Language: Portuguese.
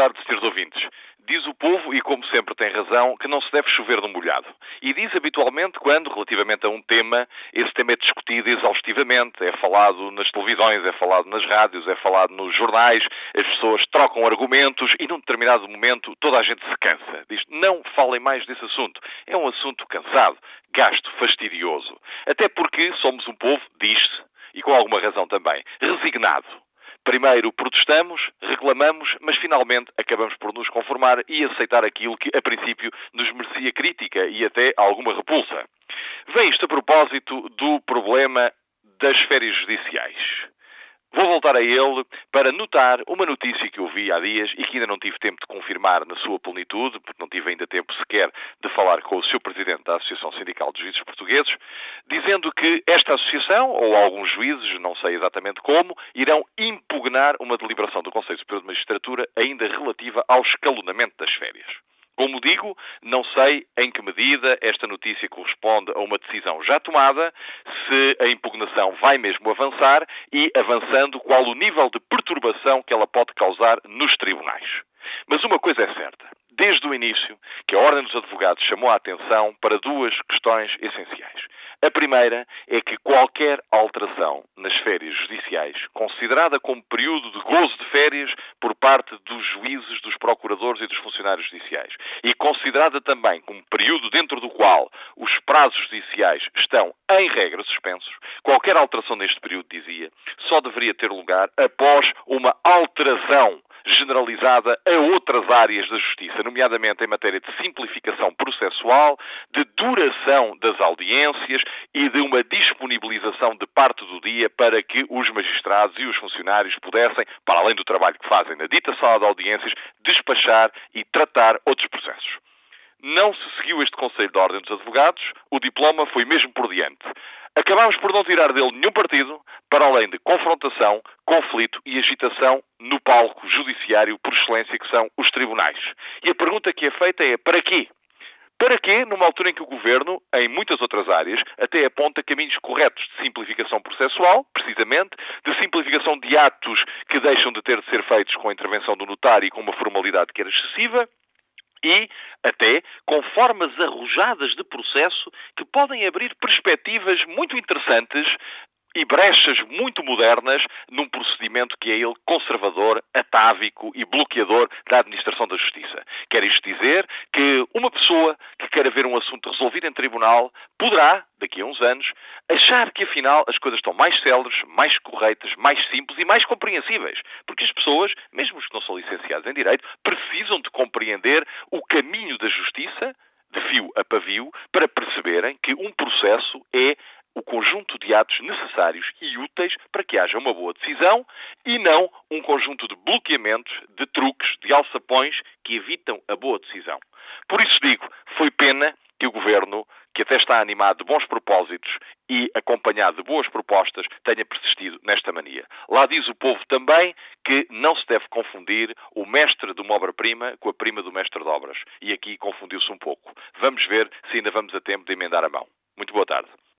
tarde, senhores ouvintes. Diz o povo, e como sempre tem razão, que não se deve chover no molhado. E diz habitualmente quando, relativamente a um tema, esse tema é discutido exaustivamente, é falado nas televisões, é falado nas rádios, é falado nos jornais, as pessoas trocam argumentos e num determinado momento toda a gente se cansa. Diz, não falem mais desse assunto. É um assunto cansado, gasto, fastidioso. Até porque somos um povo, diz-se, e com alguma razão também, resignado. Primeiro protestamos, reclamamos, mas finalmente acabamos por nos conformar e aceitar aquilo que, a princípio, nos merecia crítica e até alguma repulsa. Vem isto a propósito do problema das férias judiciais. Voltar a ele para notar uma notícia que eu vi há dias e que ainda não tive tempo de confirmar na sua plenitude, porque não tive ainda tempo sequer de falar com o seu presidente da Associação Sindical de Juízes Portugueses, dizendo que esta associação, ou alguns juízes, não sei exatamente como, irão impugnar uma deliberação do Conselho Superior de Magistratura ainda relativa ao escalonamento das férias. Como digo, não sei em que medida esta notícia corresponde a uma decisão já tomada, se a impugnação vai mesmo avançar e, avançando, qual o nível de perturbação que ela pode causar nos tribunais. Mas uma coisa é certa. Desde o início, que a Ordem dos Advogados chamou a atenção para duas questões essenciais. A primeira é que qualquer alteração nas férias judiciais, considerada como período de gozo de férias parte dos juízes, dos procuradores e dos funcionários judiciais, e considerada também como período dentro do qual os prazos judiciais estão, em regra, suspensos, qualquer alteração neste período, dizia, só deveria ter lugar após uma alteração generalizada a outras áreas da justiça, nomeadamente em matéria de simplificação processual, de duração das audiências e de uma disponibilização de parte do dia para que os magistrados e os funcionários pudessem, para além do trabalho que fazem na dita sala de audiências, despachar e tratar outros processos. Não se seguiu este Conselho da Ordem dos Advogados, o diploma foi mesmo por diante. Acabámos por não tirar dele nenhum partido, para além de confrontação, conflito e agitação no palco judiciário por excelência que são os tribunais. E a pergunta que é feita é para quê? Para quê, numa altura em que o Governo, em muitas outras áreas, até aponta caminhos corretos de simplificação processual, precisamente, de simplificação de atos que deixam de ter de ser feitos com a intervenção do notário e com uma formalidade que era excessiva, e até com formas arrojadas de processo que podem abrir perspectivas muito interessantes e brechas muito modernas num procedimento que é ele conservador, atávico e bloqueador da administração da justiça. Quer isto dizer que uma pessoa que queira ver um assunto resolvido em tribunal poderá, daqui a uns anos, achar que afinal as coisas estão mais céleres, mais corretas, mais simples e mais compreensíveis. Porque as pessoas, mesmo os que não são licenciados em Direito, precisam de compreender o caminho da justiça de fio a pavio para perceberem que um processo é o conjunto de atos necessários e úteis para que haja uma boa decisão e não um conjunto de bloqueamentos, de truques, de alçapões que evitam a boa decisão. Por isso digo, foi pena que o Governo, que até está animado de bons propósitos e acompanhado de boas propostas, tenha persistido nesta mania. Lá diz o povo também que não se deve confundir o mestre de uma obra-prima com a prima do mestre de obras. E aqui confundiu-se um pouco. Vamos ver se ainda vamos a tempo de emendar a mão. Muito boa tarde.